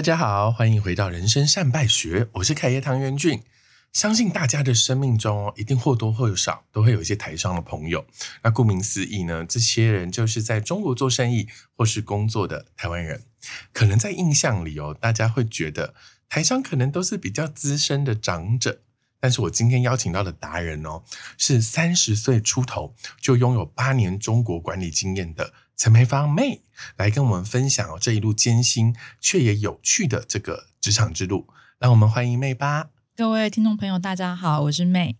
大家好，欢迎回到人生善败学，我是凯爷唐元俊。相信大家的生命中哦，一定或多或少都会有一些台商的朋友。那顾名思义呢，这些人就是在中国做生意或是工作的台湾人。可能在印象里哦，大家会觉得台商可能都是比较资深的长者。但是我今天邀请到的达人哦，是三十岁出头就拥有八年中国管理经验的陈培芳妹，来跟我们分享哦这一路艰辛却也有趣的这个职场之路。让我们欢迎妹吧。各位听众朋友，大家好，我是妹。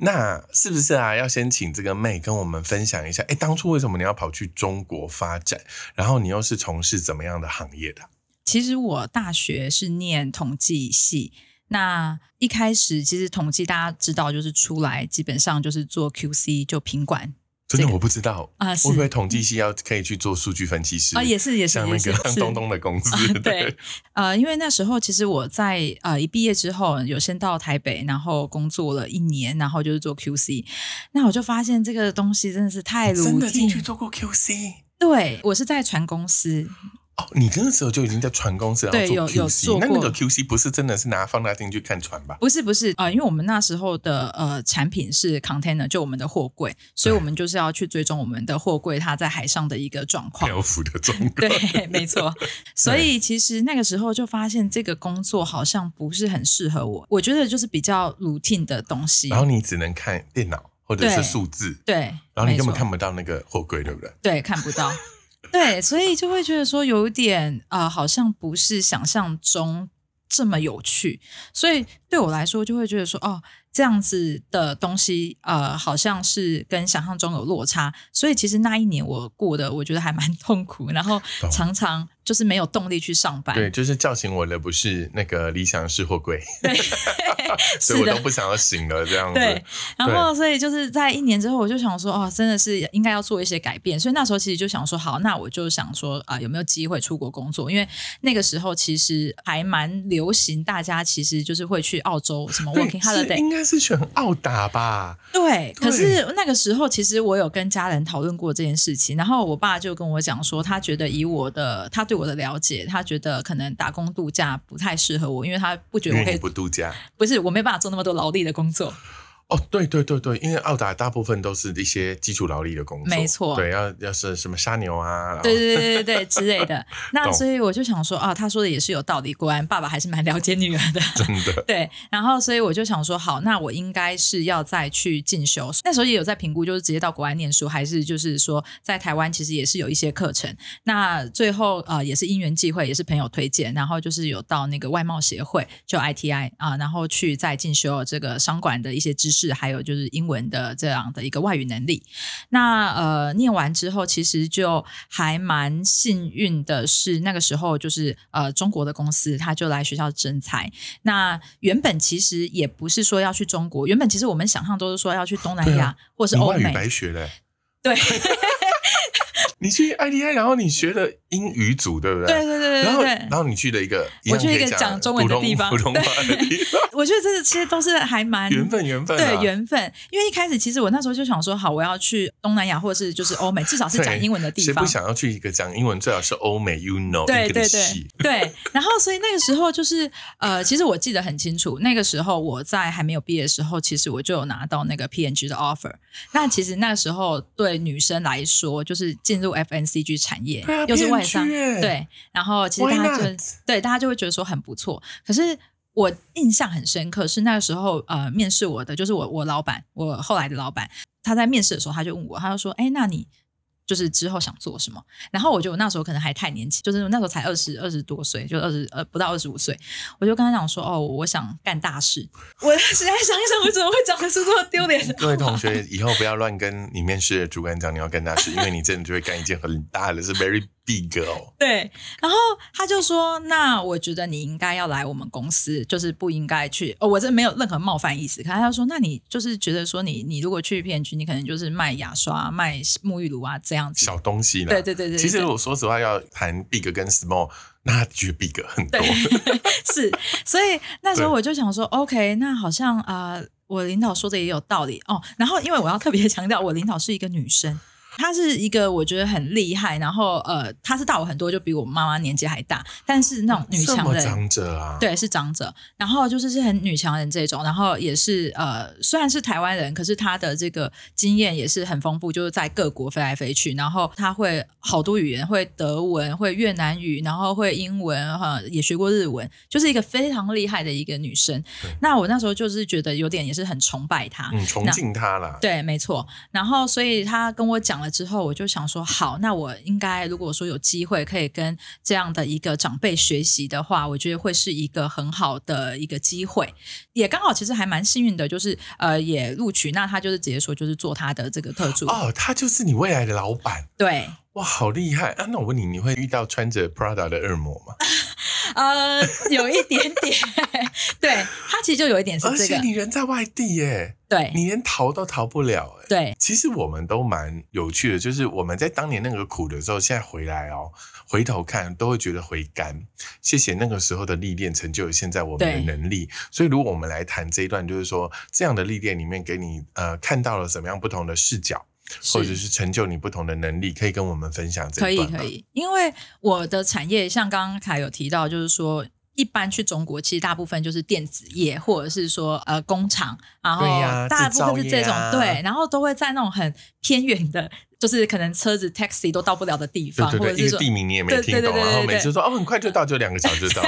那是不是啊？要先请这个妹跟我们分享一下，哎，当初为什么你要跑去中国发展？然后你又是从事怎么样的行业的？其实我大学是念统计系，那一开始其实统计大家知道，就是出来基本上就是做 QC 就品管。真的我不知道啊，会不会统计系要可以去做数据分析师啊？也是也是像那个东东的公司对。呃，因为那时候其实我在呃一毕业之后，有先到台北，然后工作了一年，然后就是做 QC。那我就发现这个东西真的是太真的进去做过 QC？对我是在船公司。哦，你那个时候就已经在船公司对有有做过，那那个 QC 不是真的是拿放大镜去看船吧？不是不是啊，因为我们那时候的呃产品是 container，就我们的货柜，所以我们就是要去追踪我们的货柜它在海上的一个状况，漂浮的状况。对，没错。所以其实那个时候就发现这个工作好像不是很适合我，我觉得就是比较 routine 的东西。然后你只能看电脑或者是数字，对，然后你根本看不到那个货柜，对不对？对，看不到。对，所以就会觉得说有点啊，好像不是想象中这么有趣，所以对我来说就会觉得说，哦，这样子的东西，呃，好像是跟想象中有落差，所以其实那一年我过得我觉得还蛮痛苦，然后常常。就是没有动力去上班。对，就是叫醒我的不是那个理想式货柜，对，所以我都不想要醒了这样子。对，然后所以就是在一年之后，我就想说，哦，真的是应该要做一些改变。所以那时候其实就想说，好，那我就想说啊，有没有机会出国工作？因为那个时候其实还蛮流行，大家其实就是会去澳洲什么 working holiday，应该是选澳打吧？对。可是那个时候，其实我有跟家人讨论过这件事情，然后我爸就跟我讲说，他觉得以我的他对我的了解，他觉得可能打工度假不太适合我，因为他不觉得我可以不度假，不是我没办法做那么多劳力的工作。哦，对对对对，因为澳打大部分都是一些基础劳力的工作，没错，对，要要是什么杀牛啊，对对对对对之类的。那所以我就想说啊，他说的也是有道理，果然爸爸还是蛮了解女儿的，真的。对，然后所以我就想说，好，那我应该是要再去进修。那时候也有在评估，就是直接到国外念书，还是就是说在台湾其实也是有一些课程。那最后呃也是因缘际会，也是朋友推荐，然后就是有到那个外贸协会，就 ITI 啊，然后去再进修这个商管的一些知识，还有就是英文的这样的一个外语能力。那呃念完之后，其实就还蛮幸运的是，那个时候就是呃中国的公司他就来学校征才。那原本其实也不是说要去中国，原本其实我们想象都是说要去东南亚或是欧美。白学的，对。你去 IDI，然后你学的英语组，对不对？对对对对。然后，然后你去了一个，我去一个讲中文的地方，普通话的地方。我觉得这其实都是还蛮缘分，缘分。对缘分，因为一开始其实我那时候就想说，好，我要去东南亚或者是就是欧美，至少是讲英文的地方。谁不想要去一个讲英文，最好是欧美？You know，对对对对。然后，所以那个时候就是呃，其实我记得很清楚，那个时候我在还没有毕业的时候，其实我就有拿到那个 PNG 的 offer。那其实那个时候对女生来说，就是进入 FNCG 产。产业又是外商，对，然后其实大家就对大家就会觉得说很不错。可是我印象很深刻是那个时候，呃，面试我的就是我我老板，我后来的老板，他在面试的时候他就问我，他就说：“哎，那你？”就是之后想做什么，然后我觉得我那时候可能还太年轻，就是那时候才二十二十多岁，就二十呃不到二十五岁，我就跟他讲说哦，我想干大事。我实在想一想，我怎么会讲的是这么丢脸？各位同学，以后不要乱跟你面试的主管讲你要干大事，因为你真的就会干一件很大的，事 very。Big 哦，对，然后他就说：“那我觉得你应该要来我们公司，就是不应该去。哦，我这没有任何冒犯意思。可他说：那你就是觉得说，你你如果去片区，你可能就是卖牙刷、卖沐浴露啊这样子小东西。对对对对。其实我说实话，要谈 big 跟 small，那就 big 很多。是，所以那时候我就想说，OK，那好像啊，我领导说的也有道理哦。然后因为我要特别强调，我领导是一个女生。她是一个我觉得很厉害，然后呃，她是大我很多，就比我妈妈年纪还大，但是那种女强人，长者啊，，对，是长者，然后就是是很女强人这种，然后也是呃，虽然是台湾人，可是她的这个经验也是很丰富，就是在各国飞来飞去，然后她会好多语言，会德文，会越南语，然后会英文，哈，也学过日文，就是一个非常厉害的一个女生。那我那时候就是觉得有点也是很崇拜她，嗯，崇敬她啦，对，没错。然后，所以她跟我讲了之后，我就想说，好，那我应该如果说有机会可以跟这样的一个长辈学习的话，我觉得会是一个很好的一个机会。也刚好，其实还蛮幸运的，就是呃，也录取。那他就是直接说，就是做他的这个特助。哦，他就是你未来的老板。对，哇，好厉害啊！那我问你，你会遇到穿着 Prada 的恶魔吗？呃，有一点点，对他其实就有一点是而这个，且你人在外地耶，对。你连逃都逃不了哎。对。其实我们都蛮有趣的，就是我们在当年那个苦的时候，现在回来哦，回头看都会觉得回甘。谢谢那个时候的历练，成就了现在我们的能力。所以，如果我们来谈这一段，就是说这样的历练里面，给你呃看到了什么样不同的视角，或者是成就你不同的能力，可以跟我们分享这可以可。以，因为我的产业像刚刚凯有提到，就是说。一般去中国，其实大部分就是电子业，或者是说呃工厂，然后大部分是这种、对，然后都会在那种很偏远的，就是可能车子 taxi 都到不了的地方，对对对，或者是说地名你也没听懂，然后每次说哦很快就到，就两个小时到，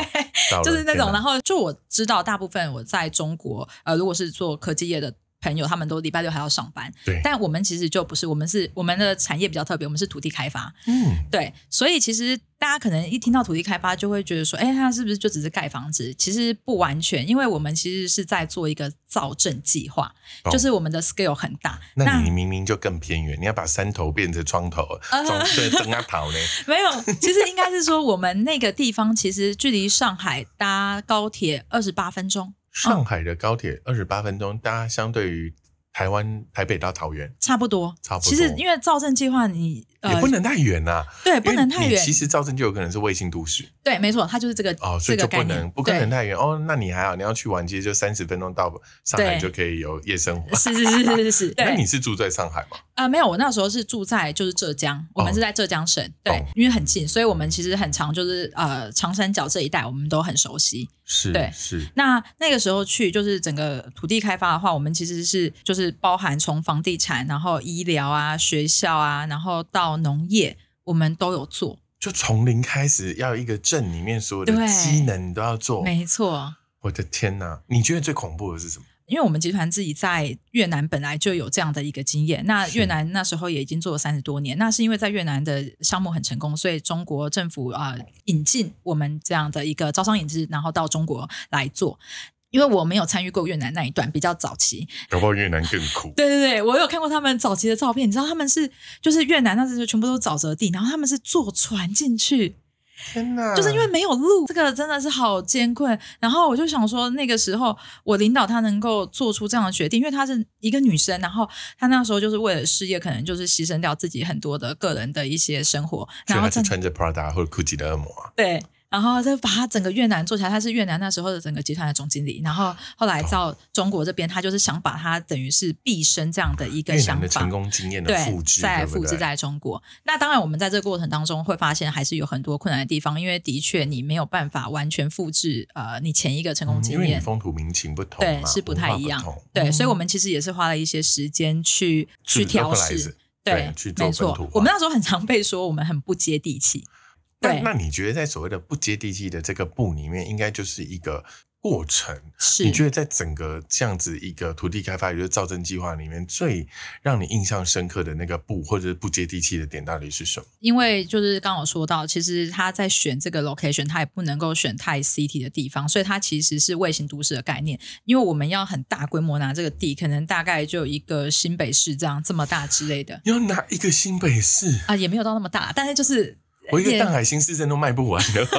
到 就是那种，然后就我知道，大部分我在中国，呃，如果是做科技业的朋友，他们都礼拜六还要上班，对，但我们其实就不是，我们是我们的产业比较特别，我们是土地开发，嗯，对，所以其实大家可能一听到土地开发，就会觉得说，哎，它是不是就只是盖房子？其实不完全，因为我们其实是在做一个造镇计划，懂就是我们的 scale 很大。那你明明就更偏远，你要把山头变成窗头，对增压桃呢？没有，其实应该是说，我们那个地方其实距离上海搭高铁二十八分钟，上海的高铁二十八分钟，大家相对于台湾台北到桃园差不多。差不多，其实因为造镇计划你，呃也不能太远呐，对，不能太远其。实造镇就有可能是卫星都市对，没错，它就是这个哦，所以就不能不可能太远哦。那你还好，你要去玩，其实就三十分钟到上海就可以有夜生活。是是是是是是，那你是住在上海吗？啊、没有，我那时候是住在就是浙江，我们是在浙江省，对哦，因为很近，所以我们其实很常就是呃长三角这一带我们都很熟悉。是，对是，那那个时候去就是整个土地开发的话，我们其实是就是包含从房地产，然后医疗啊、学校啊，然后到农业，我们都有做。就从零开始，要一个镇里面所有的对机能你都要做。没错，我的天哪！你觉得最恐怖的是什么？因为我们集团自己在越南本来就有这样的一个经验，那越南那时候也已经做了三十多年，那是因为在越南的项目很成功，所以中国政府啊、呃引进我们这样的一个招商引资，然后到中国来做。因为我没有参与过越南那一段，比较早期。搞不好越南更苦。对对对，我有看过他们早期的照片，你知道他们是就是越南那时候全部都是沼泽地，然后他们是坐船进去，天哪！就是因为没有路，这个真的是好艰困。然后我就想说，那个时候我领导她能够做出这样的决定，因为她是一个女生，然后她那时候就是为了事业，可能就是牺牲掉自己很多的个人的一些生活，然后真他是穿着 Prada 或者 Gucci 的恶魔啊。对。然后再把他整个越南做起来，他是越南那时候的整个集团的总经理。然后后来到中国这边，他就是想把他等于是毕生这样的一个想法，成功经验的对，复制，再对不对复制在中国。那当然，我们在这个过程当中会发现，还是有很多困难的地方，因为的确你没有办法完全复制呃你前一个成功嗯经验。因为你风土民情不同对，是不太一样。对，所以嗯我们其实也是花了一些时间去去去调试。对没错。我们那时候很常被说我们很不接地气。对那那你觉得在所谓的不接地气的这个步里面，应该就是一个过程？是，你觉得在整个这样子一个土地开发，也就是造镇计划里面，最让你印象深刻的那个不或者是不接地气的点到底是什么？因为就是刚刚有说到，其实他在选这个 location，他也不能够选太 city 的地方，所以它其实是卫星都市的概念。因为我们要很大规模拿这个地，可能大概就有一个新北市这样这么大之类的要拿一个新北市，啊，也没有到那么大，但是就是我一个也淡海新市镇都卖不完的。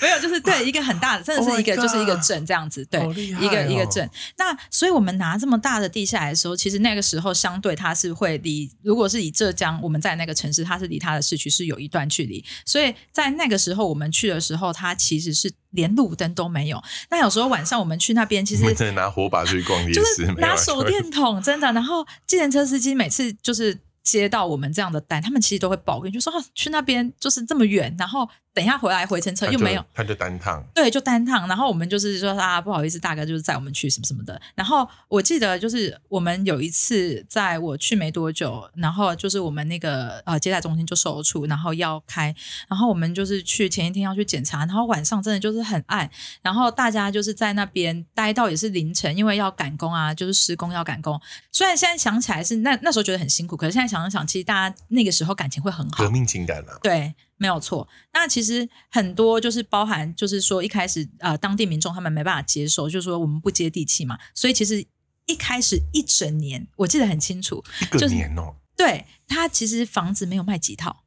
没有，就是对一个很大的，真的 Oh 是一个就是一个镇这样子，对一个一个哦镇。那所以我们拿这么大的地下来的时候，其实那个时候相对它是会离，如果是以浙江我们在那个城市，它是离它的市区是有一段距离，所以在那个时候我们去的时候，它其实是连路灯都没有。那有时候晚上我们去那边，其实真的拿火把出去逛夜就市，拿手电筒，真的。然后计程车司机每次就是接到我们这样的单，他们其实都会抱怨，就说、啊、去那边就是这么远，然后等一下回来回程车又没有。他就单趟，对，就单趟，然后我们就是说啊，不好意思，大哥就是载我们去什么什么的。然后我记得就是我们有一次在我去没多久，然后就是我们那个呃接待中心就售后处，然后要开，然后我们就是去前一天要去检查，然后晚上真的就是很暗，然后大家就是在那边待到也是凌晨，因为要赶工啊，就是施工要赶工。虽然现在想起来是那那时候觉得很辛苦，可是现在想一想，其实大家那个时候感情会很好革。命情感啊，对，没有错。那其实很多就是包含，就是说一开始呃，当地民众他们没办法接受，就是说我们不接地气嘛，所以其实一开始一整年，我记得很清楚，一个就是年哦，对他其实房子没有卖几套，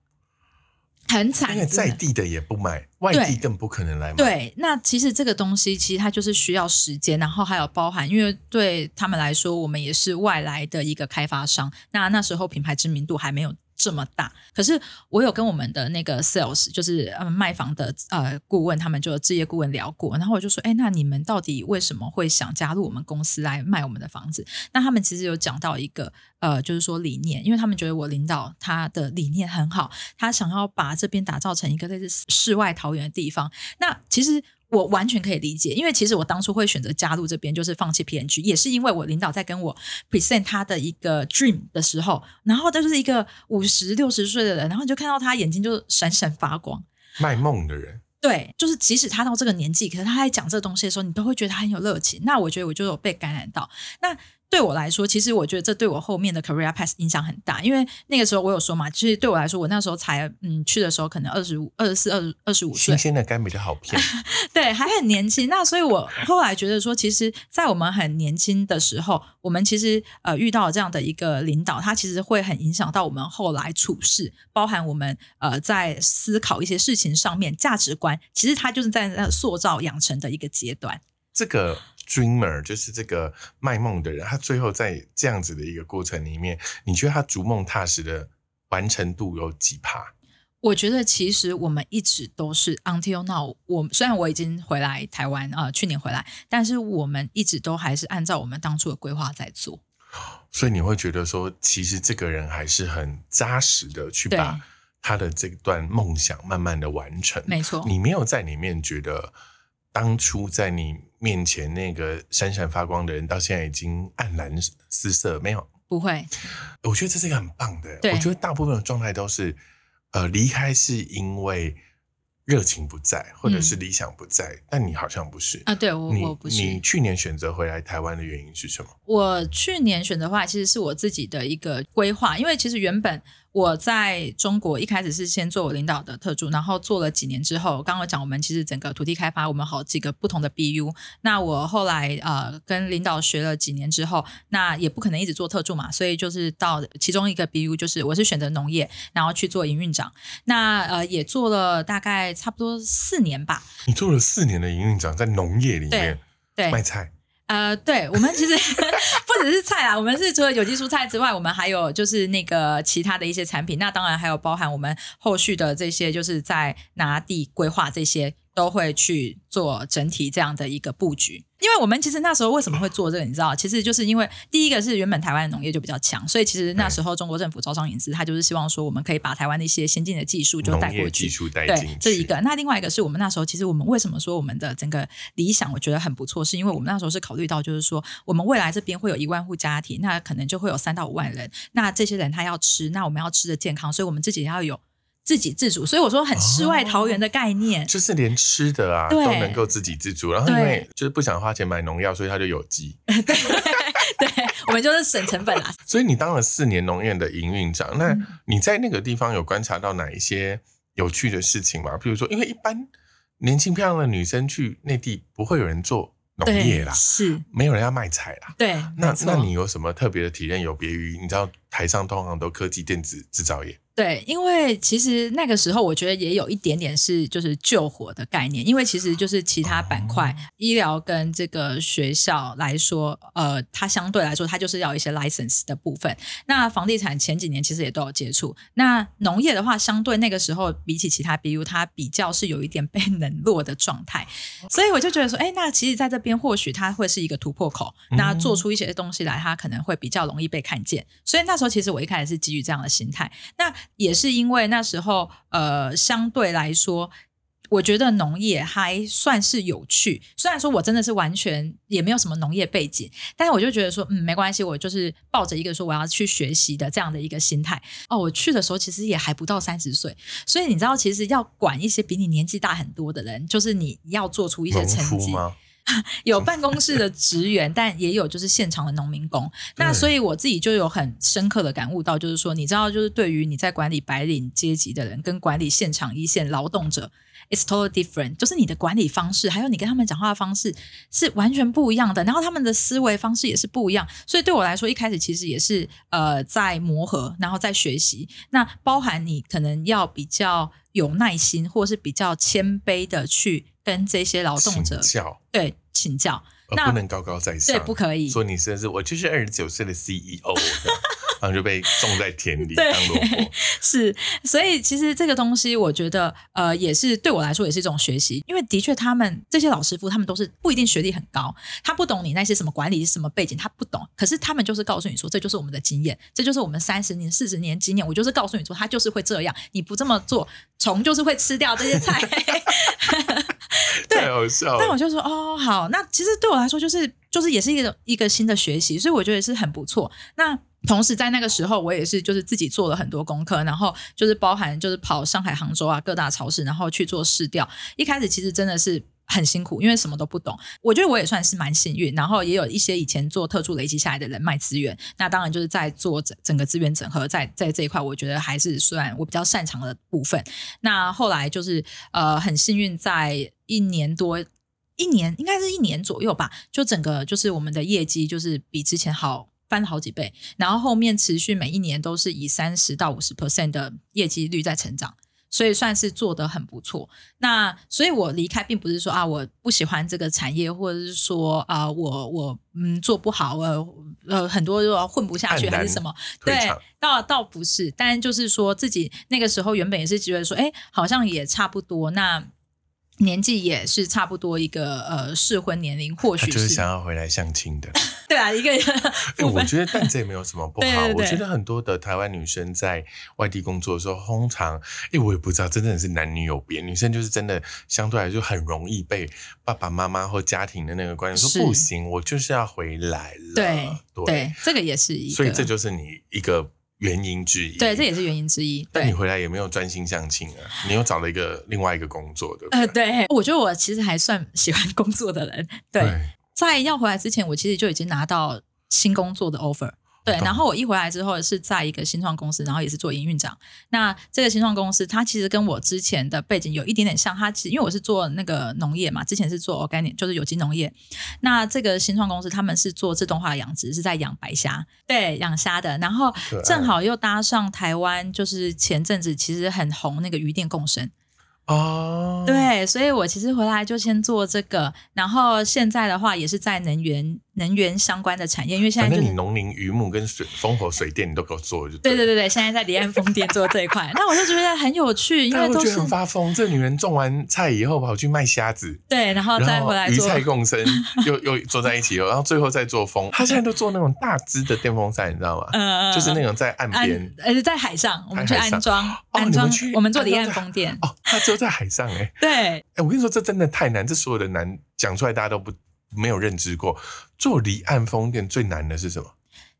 很惨，因为在地的也不买，外地更不可能来买。对，那其实这个东西其实它就是需要时间，然后还有包含，因为对他们来说，我们也是外来的一个开发商，那那时候品牌知名度还没有。这么大，可是我有跟我们的那个 sales，就是呃卖房的呃顾问，他们就置业顾问聊过，然后我就说，哎，那你们到底为什么会想加入我们公司来卖我们的房子？那他们其实有讲到一个呃，就是说理念，因为他们觉得我领导他的理念很好，他想要把这边打造成一个类似世外桃源的地方。那其实我完全可以理解，因为其实我当初会选择加入这边，就是放弃 PNG，也是因为我领导在跟我 present 他的一个 dream 的时候，然后他就是一个五十六十岁的人，然后你就看到他眼睛就闪闪发光。卖梦的人，对，就是即使他到这个年纪，可是他在讲这个东西的时候，你都会觉得他很有热情。那我觉得我就有被感染到。那对我来说，其实我觉得这对我后面的 career path 影响很大，因为那个时候我有说嘛，其实对我来说，我那时候才嗯去的时候可能二十五、二十四、二二十五岁新，鲜的肝比较好骗。对，还很年轻。那所以我后来觉得说，其实，在我们很年轻的时候，我们其实呃遇到这样的一个领导，他其实会很影响到我们后来处事，包含我们呃在思考一些事情上面价值观，其实他就是在那塑造养成的一个阶段。这个 dreamer 就是这个卖梦的人，他最后在这样子的一个过程里面，你觉得他逐梦踏实的完成度有几趴？我觉得其实我们一直都是 until now，我虽然我已经回来台湾啊、呃，去年回来，但是我们一直都还是按照我们当初的规划在做。所以你会觉得说，其实这个人还是很扎实的去把他的这段梦想慢慢的完成。没错，你没有在里面觉得当初在你面前那个闪闪发光的人，到现在已经黯然失色，没有？不会，我觉得这是一个很棒的。我觉得大部分的状态都是，呃，离开是因为热情不在，或者是理想不在，但你好像不是。啊，对我我不是。你去年选择回来台湾的原因是什么？我去年选择的话，其实是我自己的一个规划，因为其实原本我在中国一开始是先做我领导的特助，然后做了几年之后，刚刚有讲我们其实整个土地开发，我们好几个不同的 BU。那我后来呃跟领导学了几年之后，那也不可能一直做特助嘛，所以就是到其中一个 BU，就是我是选择农业，然后去做营运长。那呃也做了大概差不多四年吧，你做了四年的营运长，在农业里面对。卖菜，呃，对，我们其实 不只是菜啦，我们是除了有机蔬菜之外，我们还有就是那个其他的一些产品。那当然还有包含我们后续的这些，就是在拿地规划这些，都会去做整体这样的一个布局。因为我们其实那时候为什么会做这个，你知道，其实就是因为第一个是原本台湾的农业就比较强，所以其实那时候中国政府招商引资，他就是希望说我们可以把台湾的一些先进的技术就带过去技。术带进对去，，这一个。那另外一个是我们那时候，其实我们为什么说我们的整个理想，我觉得很不错，是因为我们那时候是考虑到，就是说我们未来这边会有一万户家庭，那可能就会有三到五万人，那这些人他要吃，那我们要吃的健康，所以我们自己要有自给自足。所以我说很世外桃源的概念。就是连吃的啊都能够自给自足，然后因对为就是不想花钱买农药，所以他就有机。对，我们就是省成本啦。所以你当了四年农业的营运长，那嗯你在那个地方有观察到哪一些有趣的事情吗？比如说，因为一般年轻漂亮的女生去内地，不会有人做农业，啦，是，没有人要卖菜啦。对，那那你有什么特别的体验？有别于你知道台上通常都科技电子制造业，对，因为其实那个时候我觉得也有一点点是就是救火的概念，因为其实就是其他板块，医疗跟这个学校来说，呃，它相对来说它就是要一些 license 的部分。那房地产前几年其实也都有接触，那农业的话，相对那个时候比起其他 BU，它比较是有一点 被冷落的状态，所以我就觉得说，哎，那其实在这边或许它会是一个突破口，那做出一些东西来，它可能会比较容易被看见。所以那时候。时候其实我一开始是基于这样的心态，那也是因为那时候呃相对来说。我觉得农业还算是有趣，虽然说我真的是完全也没有什么农业背景，但是我就觉得说，嗯，没关系，我就是抱着一个说我要去学习的这样的一个心态。哦，我去的时候其实也还不到三十岁，所以你知道，其实要管一些比你年纪大很多的人，就是你要做出一些成绩。有办公室的职员，但也有就是现场的农民工。那所以我自己就有很深刻的感悟到，就是说，你知道，就是对于你在管理白领阶级的人，跟管理现场一线劳动者。It's totally different，就是你的管理方式，还有你跟他们讲话的方式是完全不一样的，然后他们的思维方式也是不一样，所以对我来说，一开始其实也是呃在磨合，然后在学习。那包含你可能要比较有耐心，或是比较谦卑的去跟这些劳动者教，对请教，那不能高高在上，对，不可以。说你甚至我就是二十九岁的 CEO。然后就被种在田里当萝卜，是，所以其实这个东西，我觉得呃，也是对我来说也是一种学习，因为的确他们这些老师傅，他们都是不一定学历很高，他不懂你那些什么管理什么背景，他不懂，可是他们就是告诉你说，这就是我们的经验，这就是我们三十年、四十年经验，我就是告诉你说，他就是会这样，你不这么做，虫就是会吃掉这些菜，太好笑。但我就说，哦，好，那其实对我来说，就是就是也是一个一个新的学习，所以我觉得是很不错。那同时，在那个时候，我也是就是自己做了很多功课，然后就是包含就是跑上海、杭州啊各大超市，然后去做试调。一开始其实真的是很辛苦，因为什么都不懂。我觉得我也算是蛮幸运，然后也有一些以前做特助累积下来的人脉资源。那当然就是在做整整个资源整合，在在这一块，我觉得还是算我比较擅长的部分。那后来就是呃很幸运，在一年多一年应该是一年左右吧，就整个就是我们的业绩就是比之前好。翻了好几倍，然后后面持续每一年都是以三十到五十 percent 的业绩率在成长，所以算是做得很不错。那所以我离开并不是说啊我不喜欢这个产业，或者是说啊我我嗯做不好，呃呃很多都混不下去还是什么？对，倒倒不是，但就是说自己那个时候原本也是觉得说，哎，好像也差不多。那年纪也是差不多一个呃适婚年龄，或许就是想要回来相亲的。对啊，一个 人。我觉得但这也没有什么不好。我觉得很多的台湾女生在外地工作的时候，通常，哎，我也不知道，真的是男女有别。女生就是真的相对来说很容易被爸爸妈妈或家庭的那个观念说不行，我就是要回来了。对对，这个也是一个。所以这就是你一个。原因之一，对，这也是原因之一。但你回来也没有专心相亲啊，你又找了一个另外一个工作的。呃，对，我觉得我其实还算喜欢工作的人。对，在要回来之前，我其实就已经拿到新工作的 offer。对，然后我一回来之后是在一个新创公司，然后也是做营运长。那这个新创公司，它其实跟我之前的背景有一点点像。它其实因为我是做那个农业嘛，之前是做 organic，就是有机农业。那这个新创公司他们是做自动化养殖，是在养白虾，对，养虾的。然后正好又搭上台湾，就是前阵子其实很红那个鱼电共生。哦，对，所以我其实回来就先做这个，然后现在的话也是在能源。能源相关的产业，因为现在反正你农林渔牧跟水风火水电你都给我做就对对对对，现在在离岸风电做这一块，那我就觉得很有趣，因为都是很发疯。这女人种完菜以后跑去卖虾子，对，然后再回来鱼菜共生，又又坐在一起，然后最后再做风。她现在都做那种大只的电风扇，你知道吗？嗯，就是那种在岸边，呃，在海上，我们去安装安装，我们做离岸风电哦，她就在海上哎，对，哎，我跟你说，这真的太难，这所有的难讲出来，大家都不。没有认知过做离岸风电最难的是什么？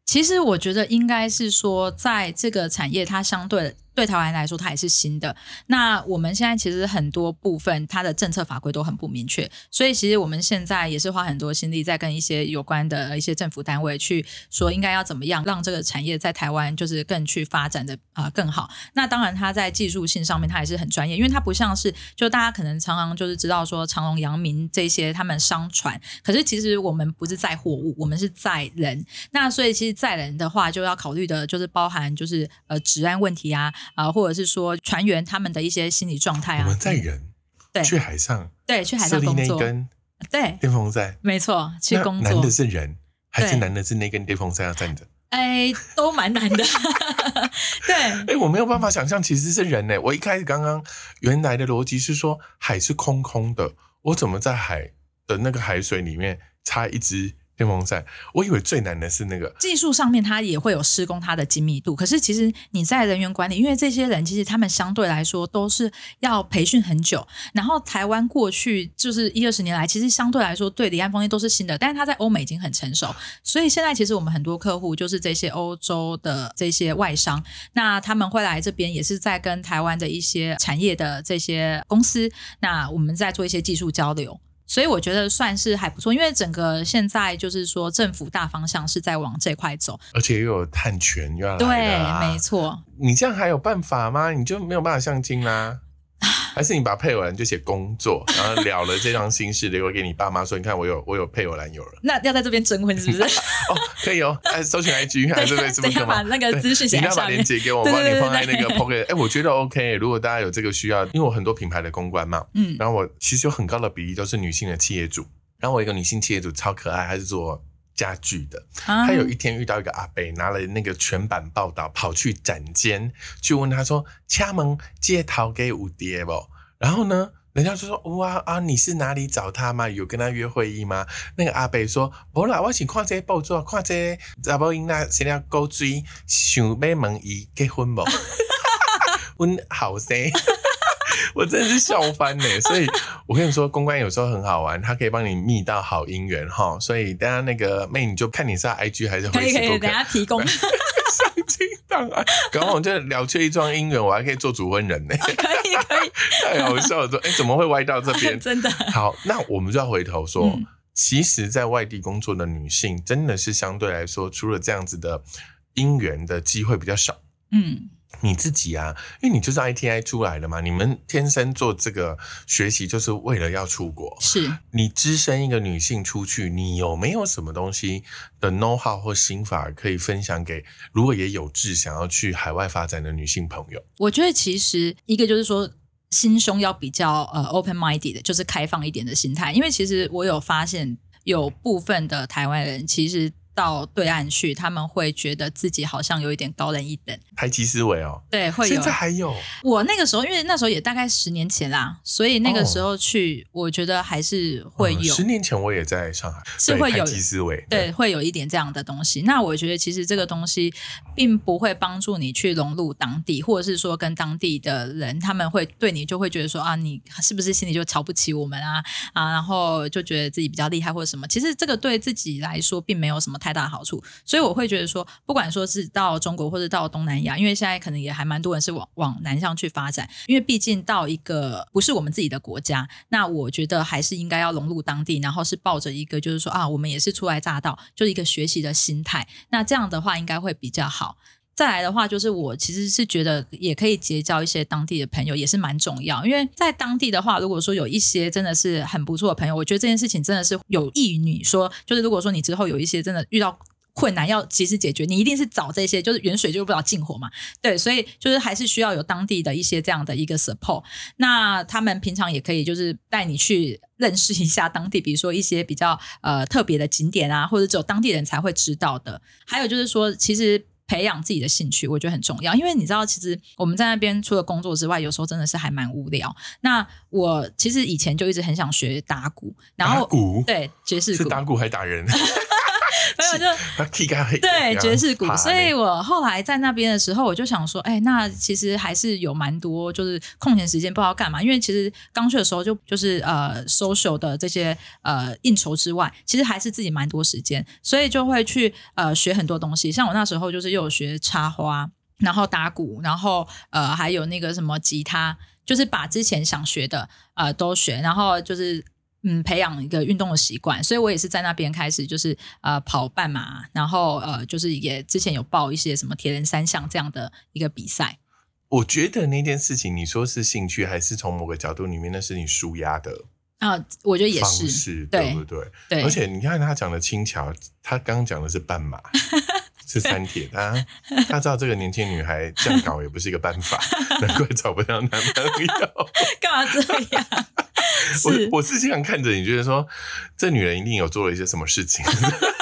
其实我觉得应该是说，在这个产业，它相对。对台湾来说，它也是新的。那我们现在其实很多部分，它的政策法规都很不明确，所以其实我们现在也是花很多心力在跟一些有关的一些政府单位去说，应该要怎么样让这个产业在台湾就是更去发展的啊更好。那当然，它在技术性上面，它也是很专业，因为它不像是就大家可能常常就是知道说长隆、阳明这些他们商船，可是其实我们不是载货物，我们是载人。那所以其实载人的话，就要考虑的就是包含就是呃治安问题啊。啊，或者是说船员他们的一些心理状态啊，我们在人对去海上对去海上工作，对电风扇没错，去工作难的是人还是难的是那根电风扇要站着？哎，都蛮难的。对，哎，我没有办法想象其实是人呢。我一开始刚刚原来的逻辑是说海是空空的，我怎么在海的那个海水里面插一支？电风扇，我以为最难的是那个技术上面，它也会有施工它的精密度。可是其实你在人员管理，因为这些人其实他们相对来说都是要培训很久。然后台湾过去就是一二十年来，其实相对来说对离岸风电都是新的，但是它在欧美已经很成熟。所以现在其实我们很多客户就是这些欧洲的这些外商，那他们会来这边也是在跟台湾的一些产业的这些公司，那我们在做一些技术交流。所以我觉得算是还不错，因为整个现在就是说政府大方向是在往这块走，而且又有碳权又要对，没错。你这样还有办法吗？你就没有办法相亲啦？还是你把配偶栏就写工作，然后了了这桩心事，留给你爸妈说，你看我有我有配偶栏有了那要在这边征婚是不是？哦，可以哦，哎，搜寻 IG 还是对，是不等一是吗下把那个资讯写你要把链接给我，帮你放在那个 Pocket。哎，我觉得 OK。如果大家有这个需要，因为我很多品牌的公关嘛，嗯然后我其实有很高的比例都是女性的企业主。然后我一个女性企业主超可爱，她是做家具的。啊她有一天遇到一个阿伯，拿了那个全版报道跑去展间，去问他说：“掐门借桃给五爹不？”然后呢？人家就说哇啊，你是哪里找他吗？有跟他约会议吗？那个阿伯说，无啦，我请看这个报纸，看这个查某囡仔生了高追，想要问伊结婚不？阮后生，我真的是笑翻呢。所以我跟你说，公关有时候很好玩，它可以帮你觅到好姻缘哈。所以大家那个妹，你就看你是要 IG 还是可以可以等一下提供，相亲档案，搞不好我就了却一桩姻缘，我还可以做主婚人呢，可以可以，太好笑了！说，哎、怎么会歪到这边？真的，好，那我们就要回头说，嗯其实，在外地工作的女性，真的是相对来说，除了这样子的姻缘的机会比较少。嗯。你自己啊，因为你就是 ITI 出来的嘛，你们天生做这个学习就是为了要出国。是，你只身一个女性出去，你有没有什么东西的 know how 或心法可以分享给如果也有志想要去海外发展的女性朋友？我觉得其实一个就是说。心胸要比较呃 open minded 的，就是开放一点的心态。因为其实我有发现，有部分的台湾人其实到对岸去，他们会觉得自己好像有一点高人一等。排挤思维哦，对，会有现。在还有我那个时候，因为那时候也大概十年前啦，所以那个时候去，我觉得还是会有。嗯十年前我也在上海，是会有排挤思维，对，会有一点这样的东西。那我觉得其实这个东西并不会帮助你去融入当地，或者是说跟当地的人，他们会对你就会觉得说啊，你是不是心里就瞧不起我们啊啊，然后就觉得自己比较厉害或者什么。其实这个对自己来说并没有什么太大好处。所以我会觉得说，不管说是到中国或者到东南亚，因为现在可能也还蛮多人是往往南向去发展，因为毕竟到一个不是我们自己的国家，那我觉得还是应该要融入当地，然后是抱着一个就是说啊，我们也是初来乍到，就是一个学习的心态。那这样的话应该会比较好。再来的话，就是我其实是觉得也可以结交一些当地的朋友，也是蛮重要。因为在当地的话，如果说有一些真的是很不错的朋友，我觉得这件事情真的是有益于你说，就是如果说你之后有一些真的遇到。困难要及时解决，你一定是找这些，就是远水就不了近火嘛。对，所以就是还是需要有当地的一些这样的一个 support。那他们平常也可以就是带你去认识一下当地，比如说一些比较呃特别的景点啊，或者只有当地人才会知道的。还有就是说，其实。培养自己的兴趣，我觉得很重要，因为你知道，其实我们在那边除了工作之外，有时候真的是还蛮无聊。那我其实以前就一直很想学打鼓，然后打鼓？对爵士鼓，是打鼓还打人，没有就他 K 嘎黑对爵士鼓，所以以我后来在那边的时候，我就想说，哎，那其实还是有蛮多就是空闲时间不知道干嘛，因为其实刚去的时候就就是呃 social 的这些呃应酬之外，其实还是自己蛮多时间，所以就会去呃学很多东西。像我那时候就是又有学插花，然后打鼓，然后呃还有那个什么吉他，就是把之前想学的呃都学，然后就是。嗯，培养一个运动的习惯，所以我也是在那边开始，就是呃跑半马，然后呃就是也之前有报一些什么铁人三项这样的一个比赛。我觉得那件事情，你说是兴趣，还是从某个角度里面，那是你舒压的啊、我觉得也方是，对不对？对而且你看他讲的轻巧，他刚刚讲的是半马，是三铁，他他知道这个年轻女孩这样搞也不是一个办法，难怪找不到男朋友。干嘛这样？我我是这样看着你，觉得说这女人一定有做了一些什么事情，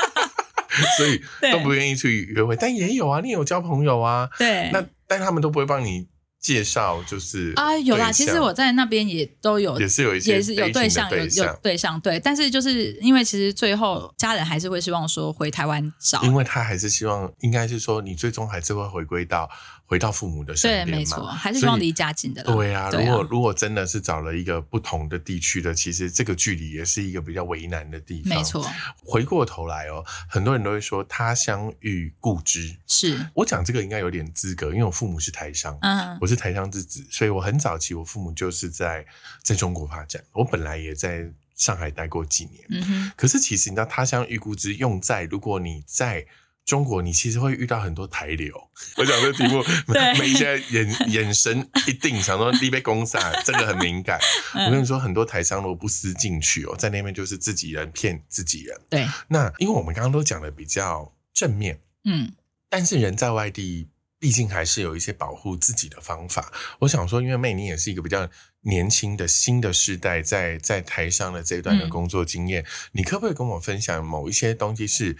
所以都不愿意去约会。但也有啊，你有交朋友啊，对，那但他们都不会帮你介绍就是啊，有啦，其实我在那边也都有也是有一些也是有对象，有有对象，对，但是就是因为其实最后家人还是会希望说回台湾找，因为他还是希望，应该是说你最终还是会回归到回到父母的身对，边嘛，没错，还是希望离家近的啦。对啊，对如果如果真的是找了一个不同的地区的，其实这个距离也是一个比较为难的地方。没，错，回过头来哦，很多人都会说他乡遇故知。是，我讲这个应该有点资格，因为我父母是台商，嗯我是台商之子，所以我很早期我父母就是在在中国发展，我本来也在上海待过几年。嗯哼，可是其实你知道，他乡遇故知用在如果你在中国，你其实会遇到很多台流。我讲这个题目，对每现在眼眼神一定想说你被攻杀，这个很敏感。嗯我跟你说，很多台商如果不思进去哦，在那边就是自己人骗自己人。对，那因为我们刚刚都讲的比较正面，嗯但是人在外地，毕竟还是有一些保护自己的方法。我想说，因为妹你也是一个比较年轻的新的世代，在在台上的这一段的嗯工作经验，你可不可以跟我分享某一些东西是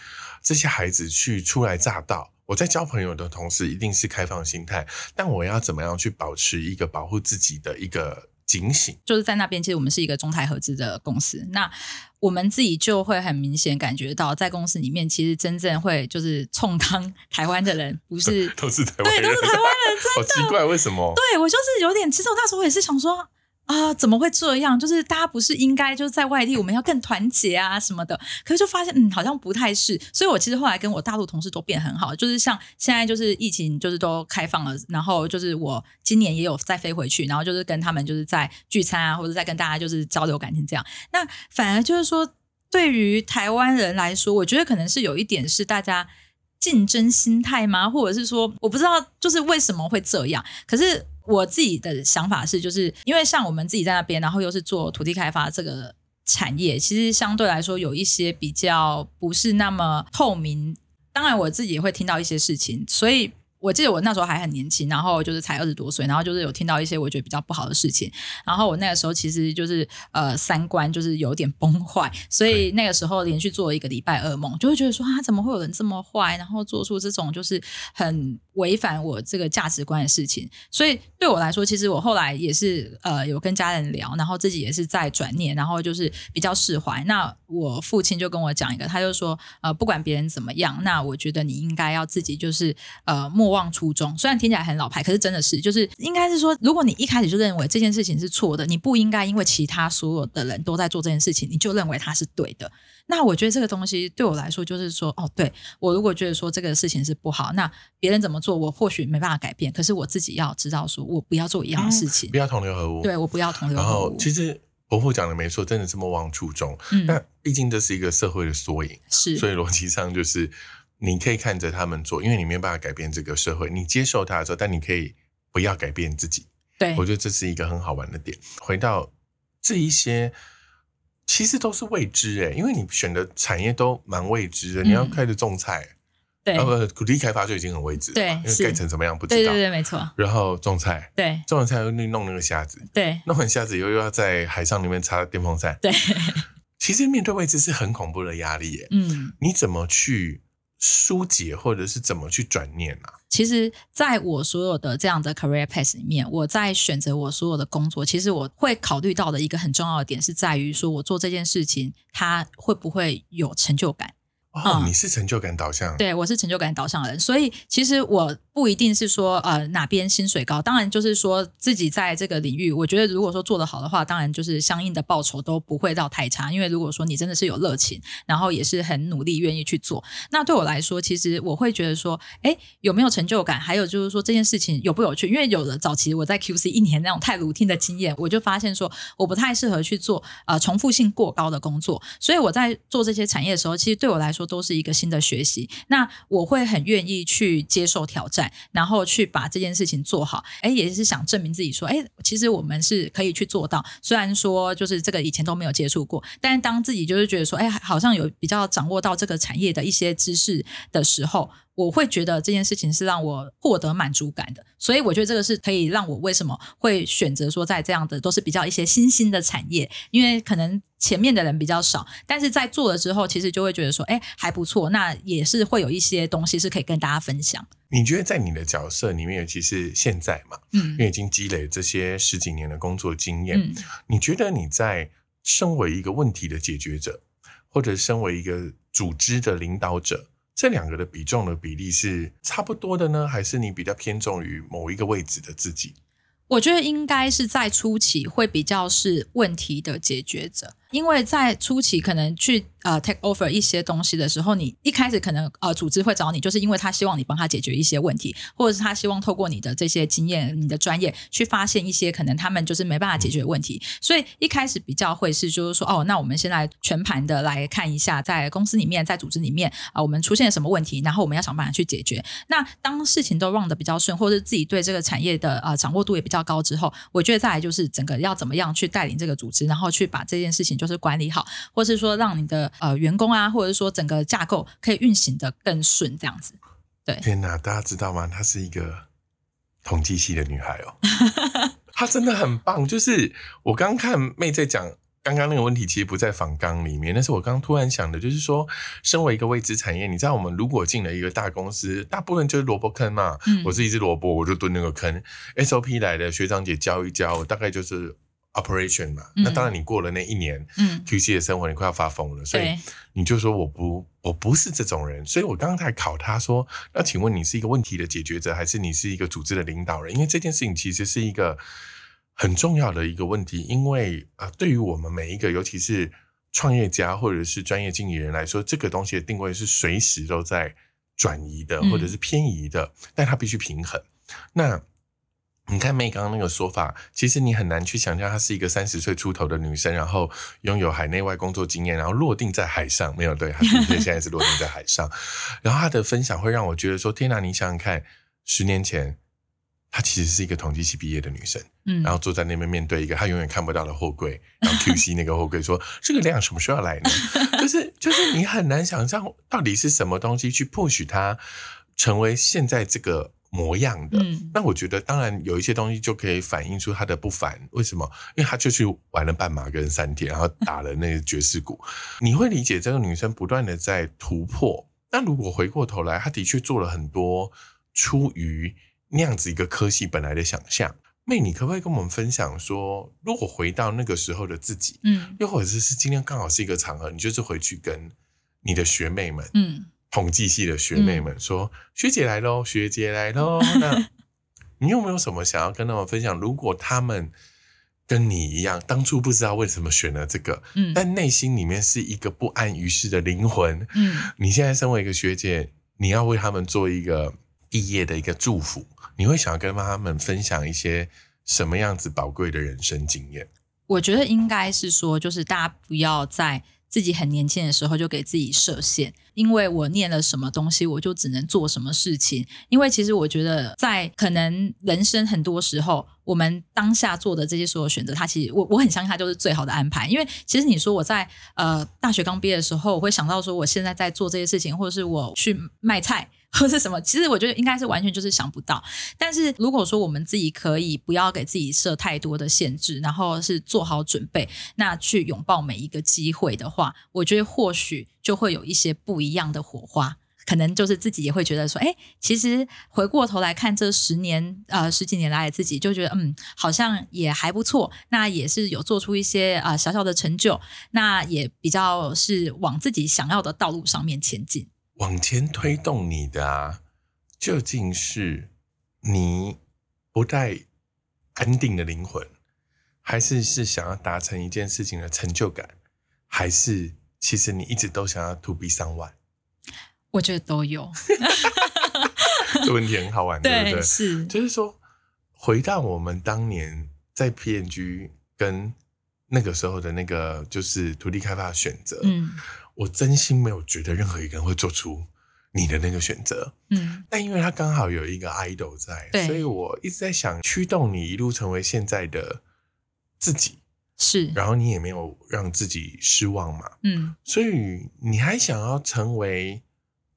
这些孩子去初来乍到？我在交朋友的同时，一定是开放心态，但我要怎么样去保持一个保护自己的一个警醒？就是在那边，其实我们是一个中台合资的公司，那我们自己就会很明显感觉到，在公司里面，其实真正会就是冲当 台湾的人，不是 都是台湾对，人，都是台湾人，真 好奇怪，为什么？对我就是有点，其实我那时候也是想说啊，怎么会这样？就是大家不是应该就是在外地我们要更团结啊什么的，可是就发现嗯，好像不太是。所以我其实后来跟我大陆同事都变很好，就是像现在就是疫情就是都开放了，然后就是我今年也有再飞回去，然后就是跟他们就是在聚餐啊，或者在跟大家就是交流感情这样。那反而就是说，对于台湾人来说，我觉得可能是有一点是大家。竞争心态吗？或者是说，我不知道，就是为什么会这样？可是我自己的想法是，就是因为像我们自己在那边，然后又是做土地开发这个产业，其实相对来说有一些比较不是那么透明。当然，我自己也会听到一些事情，所以我记得我那时候还很年轻，然后就是才二十多岁，然后就是有听到一些我觉得比较不好的事情，然后我那个时候其实就是呃三观就是有点崩坏，所以那个时候连续做了一个礼拜噩梦，就会觉得说啊怎么会有人这么坏，然后做出这种就是很违反我这个价值观的事情。所以对我来说，其实我后来也是呃有跟家人聊，然后自己也是在转念，然后就是比较释怀。那我父亲就跟我讲一个，他就说呃不管别人怎么样，那我觉得你应该要自己就是呃莫忘初衷。虽然听起来很老牌，可是真的是就是应该是说，如果你一开始就认为这件事情是错的，你不应该因为其他所有的人都在做这件事情，你就认为它是对的。那我觉得这个东西对我来说，就是说，哦，对我如果觉得说这个事情是不好，那别人怎么做，我或许没办法改变，可是我自己要知道，说我不要做一样的事情，不要同流合污。对我不要同流合污然后。其实伯父讲的没错，真的是莫忘初衷。嗯那毕竟这是一个社会的缩影，是，所以逻辑上就是你可以看着他们做，因为你没有办法改变这个社会，你接受它的时候，但你可以不要改变自己。对我觉得这是一个很好玩的点。回到这一些。其实都是未知诶，因为你选的产业都蛮未知的。你要嗯开始种菜，对呃不，土地开发就已经很未知了对因为是盖成什么样不知道。对对对，没错，然后种菜，对种完菜又弄那个虾子，对弄完虾子又要在海上里面插电风扇。对，其实面对未知是很恐怖的压力耶。嗯。你怎么去疏解，或者是怎么去转念啊？其实，在我所有的这样的 career path 里面，我在选择我所有的工作，其实我会考虑到的一个很重要的点是在于说，我做这件事情，它会不会有成就感？哦，嗯你是成就感导向，对我是成就感导向的人，所以其实我不一定是说呃哪边薪水高，当然就是说自己在这个领域，我觉得如果说做得好的话，当然就是相应的报酬都不会到太差。因为如果说你真的是有热情，然后也是很努力愿意去做，那对我来说，其实我会觉得说，哎，有没有成就感？还有就是说这件事情有不有趣？因为有的早期我在 QC 一年那种太 routine 的经验，我就发现说我不太适合去做呃重复性过高的工作，所以我在做这些产业的时候，其实对我来说都是一个新的学习。那我会很愿意去接受挑战，然后去把这件事情做好。哎，也是想证明自己说，哎，其实我们是可以去做到。虽然说就是这个以前都没有接触过，但当自己就是觉得说，哎，好像有比较掌握到这个产业的一些知识的时候，我会觉得这件事情是让我获得满足感的，所以我觉得这个是可以让我为什么会选择说在这样的都是比较一些新兴的产业，因为可能前面的人比较少，但是在做了之后，其实就会觉得说，哎，还不错，那也是会有一些东西是可以跟大家分享。你觉得在你的角色里面，尤其是现在嘛，嗯因为已经积累这些十几年的工作经验，嗯你觉得你在身为一个问题的解决者，或者身为一个组织的领导者，这两个的比重的比例是差不多的呢，还是你比较偏重于某一个位置的自己？我觉得应该是在初期会比较是问题的解决者，因为在初期可能去呃 take over 一些东西的时候，你一开始可能呃组织会找你，就是因为他希望你帮他解决一些问题，或者是他希望透过你的这些经验、你的专业去发现一些可能他们就是没办法解决的问题，所以一开始比较会是就是说哦，那我们现在全盘的来看一下，在公司里面、在组织里面啊、我们出现了什么问题，然后我们要想办法去解决。那当事情都 run 的比较顺，或者自己对这个产业的呃掌握度也比较高之后，我觉得再来就是整个要怎么样去带领这个组织，然后去把这件事情就是管理好，或是说让你的呃员工啊，或者说整个架构可以运行的更顺，这样子。对天哪，大家知道吗？她是一个统计系的女孩哦，她真的很棒。就是我刚看妹在讲刚刚那个问题，其实不在访纲里面，但是我刚突然想的，就是说，身为一个未知产业，你知道，我们如果进了一个大公司，大部分就是萝卜坑嘛。嗯我是一只萝卜，我就蹲那个坑。SOP 来的学长姐教一教，大概就是 operation 嘛。嗯那当然，你过了那一年，嗯，QC 的生活，你快要发疯了，所以，你就说我不我不是这种人，所以我刚刚才考他说，那请问你是一个问题的解决者，还是你是一个组织的领导人？因为这件事情其实是一个很重要的一个问题，因为呃，对于我们每一个，尤其是创业家或者是专业经理人来说，这个东西的定位是随时都在转移的，嗯或者是偏移的，但它必须平衡。那你看妹刚刚那个说法，其实你很难去想象她是一个三十岁出头的女生，然后拥有海内外工作经验，然后落定在海上。没有对，她现在是落定在海上。然后她的分享会让我觉得说：天哪！你想想看，十年前她其实是一个统计系毕业的女生，嗯，然后坐在那边面对一个她永远看不到的货柜，然后 QC 那个货柜说：这个量什么时候要来呢？就是就是你很难想象到底是什么东西去 push 她成为现在这个模样的。嗯那我觉得，当然有一些东西就可以反映出他的不凡。为什么？因为他就去玩了半马跟三天，然后打了那个爵士鼓。你会理解这个女生不断的在突破。那如果回过头来，她的确做了很多出于那样子一个科系本来的想象。妹，你可不可以跟我们分享说，如果回到那个时候的自己，嗯又或者是今天刚好是一个场合，你就是回去跟你的学妹们，嗯统计系的学妹们说：“学姐来喽，学姐来喽。”那你有没有什么想要跟他们分享？如果他们跟你一样，当初不知道为什么选了这个，嗯但内心里面是一个不安于世的灵魂，嗯你现在身为一个学姐，你要为他们做一个毕业的一个祝福，你会想要跟他们分享一些什么样子宝贵的人生经验？我觉得应该是说，就是大家不要在自己很年轻的时候就给自己设限，因为我念了什么东西，我就只能做什么事情。因为其实我觉得，在可能人生很多时候，我们当下做的这些所有选择，它其实我我很相信它就是最好的安排。因为其实你说我在呃大学刚毕业的时候，我会想到说我现在在做这些事情，或者是我去卖菜。或是什么，其实我觉得应该是完全就是想不到。但是如果说我们自己可以不要给自己设太多的限制，然后是做好准备，那去拥抱每一个机会的话，我觉得或许就会有一些不一样的火花。可能就是自己也会觉得说，哎，其实回过头来看这十年呃十几年来自己，就觉得嗯，好像也还不错。那也是有做出一些呃小小的成就，那也比较是往自己想要的道路上面前进。往前推动你的啊，究竟是你不带安定的灵魂，还是是想要达成一件事情的成就感，还是其实你一直都想要 to be someone？我觉得都有，这问题很好玩，对不 对？是，就是说，回到我们当年在 PNG 跟那个时候的那个就是土地开发的选择，嗯我真心没有觉得任何一个人会做出你的那个选择。嗯但因为他刚好有一个 idol 在，对所以我一直在想驱动你一路成为现在的自己，是，然后你也没有让自己失望嘛，嗯所以你还想要成为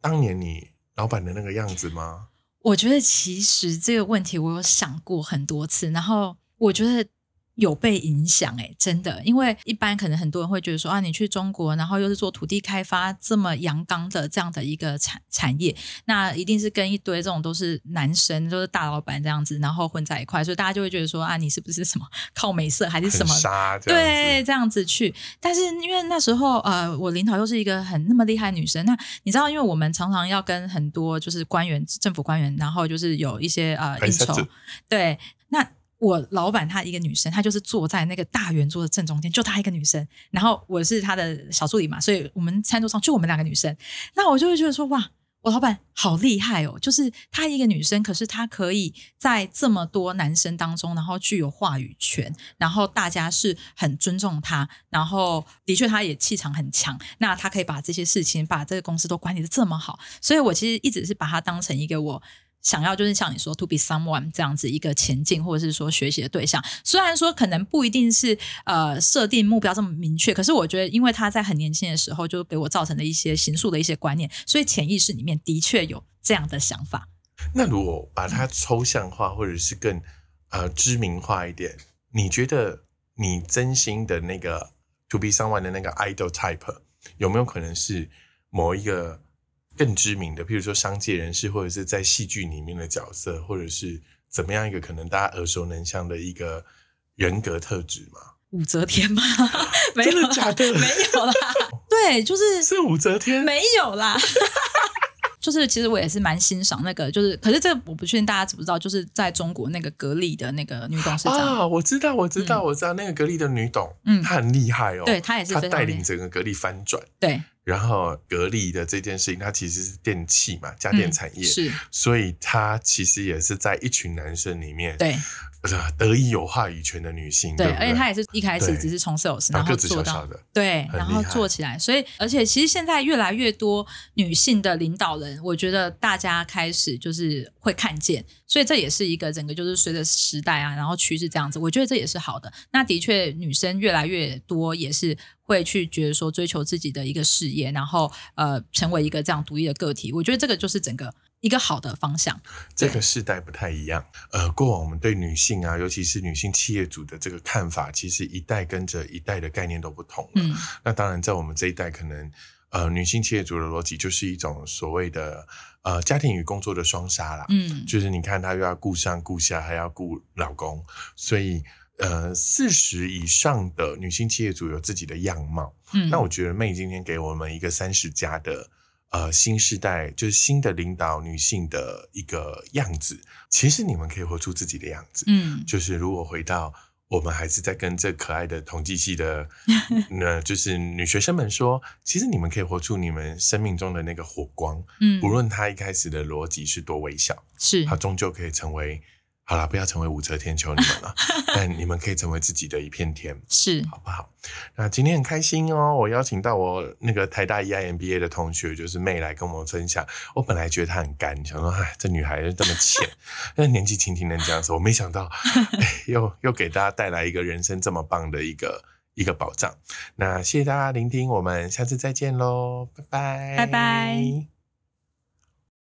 当年你老板的那个样子吗？我觉得其实这个问题我有想过很多次，然后我觉得。有被影响哎，真的，因为一般可能很多人会觉得说啊，你去中国，然后又是做土地开发这么阳刚的这样的一个产产业，那一定是跟一堆这种都是男生，都是大老板这样子，然后混在一块，所以大家就会觉得说啊，你是不是什么 靠美色还是什么？对，这样子去。但是因为那时候呃，我领导又是一个很那么厉害的女生，那你知道，因为我们常常要跟很多就是官员、政府官员，然后就是有一些呃应酬，对，那。我老板她一个女生，她就是坐在那个大圆桌的正中间，就她一个女生。然后我是她的小助理嘛，所以我们餐桌上就我们两个女生。那我就会觉得说，哇，我老板好厉害哦！就是她一个女生，可是她可以在这么多男生当中，然后具有话语权，然后大家是很尊重她，然后的确她也气场很强。那她可以把这些事情，把这个公司都管理的这么好，所以我其实一直是把她当成一个我。想要就是像你说，to be someone 这样子一个前进，或者是说学习的对象。虽然说可能不一定是呃设定目标这么明确，可是我觉得，因为他在很年轻的时候就给我造成了一些行塑的一些观念，所以潜意识里面的确有这样的想法。那如果把它抽象化，或者是更呃知名化一点，你觉得你真心的那个 to be someone 的那个 idol type 有没有可能是某一个？更知名的，譬如说商界人士，或者是在戏剧里面的角色，或者是怎么样一个可能大家耳熟能详的一个人格特质嘛？武则天吗？真的假的？没有啦。对，就是是武则天，没有啦。就是其实我也是蛮欣赏那个，就是可是这我不确定大家知不知道，就是在中国那个格力的那个女董事长啊，我知道，我知道，我知道那个格力的女董，嗯，她很厉害哦，对她也是，她带领整个格力翻转，对。然后格力的这件事情，它其实是电器嘛，家电产业，是，所以它其实也是在一群男生里面，对，得意有话语权的女性，对，而且她也是一开始只是从 sales，然后做到，对，然后做起来，所以而且其实现在越来越多女性的领导人，我觉得大家开始就是会看见，所以这也是一个整个就是随着时代啊，然后趋势这样子，我觉得这也是好的。那的确，女生越来越多，也是。会去觉得说追求自己的一个事业，然后呃成为一个这样独立的个体，我觉得这个就是整个一个好的方向。这个时代不太一样，呃，过往我们对女性啊，尤其是女性企业主的这个看法，其实一代跟着一代的概念都不同了。嗯，那当然在我们这一代，可能呃女性企业主的逻辑就是一种所谓的呃家庭与工作的双杀啦。嗯，就是你看她又要顾上顾下，还要顾老公，所以。呃，四十以上的女性企业主有自己的样貌，嗯，那我觉得妹今天给我们一个三十加的呃新时代，就是新的领导女性的一个样子。其实你们可以活出自己的样子，嗯，就是如果回到我们还是在跟这可爱的统计系的，那就是女学生们说，其实你们可以活出你们生命中的那个火光，嗯，无论它一开始的逻辑是多微小，是它终究可以成为。好了，不要成为武则天，求你们了。但你们可以成为自己的一片天，是好不好？那今天很开心哦，我邀请到我那个台大 EIMBA 的同学，就是妹来跟我们分享。我本来觉得她很干，想说，哎，这女孩子这么浅，那年纪轻轻能这样子，我没想到，又又给大家带来一个人生这么棒的一个一个宝藏。那谢谢大家聆听，我们下次再见喽，拜拜，拜拜。